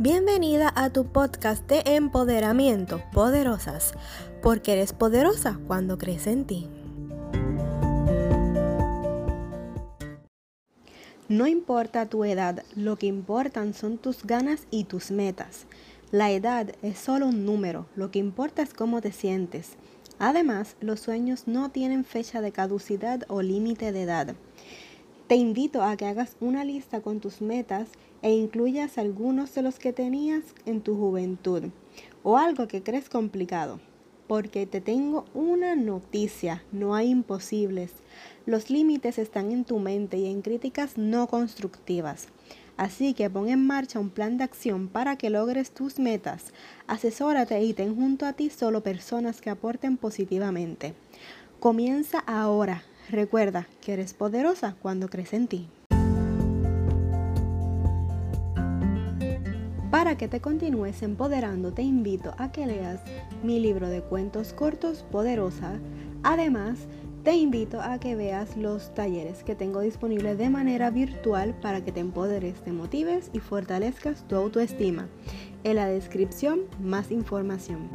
Bienvenida a tu podcast de empoderamiento, Poderosas, porque eres poderosa cuando crees en ti. No importa tu edad, lo que importan son tus ganas y tus metas. La edad es solo un número, lo que importa es cómo te sientes. Además, los sueños no tienen fecha de caducidad o límite de edad. Te invito a que hagas una lista con tus metas e incluyas algunos de los que tenías en tu juventud o algo que crees complicado. Porque te tengo una noticia, no hay imposibles. Los límites están en tu mente y en críticas no constructivas. Así que pon en marcha un plan de acción para que logres tus metas. Asesórate y ten junto a ti solo personas que aporten positivamente. Comienza ahora. Recuerda que eres poderosa cuando crees en ti. Para que te continúes empoderando, te invito a que leas mi libro de cuentos cortos Poderosa. Además, te invito a que veas los talleres que tengo disponibles de manera virtual para que te empoderes, te motives y fortalezcas tu autoestima. En la descripción, más información.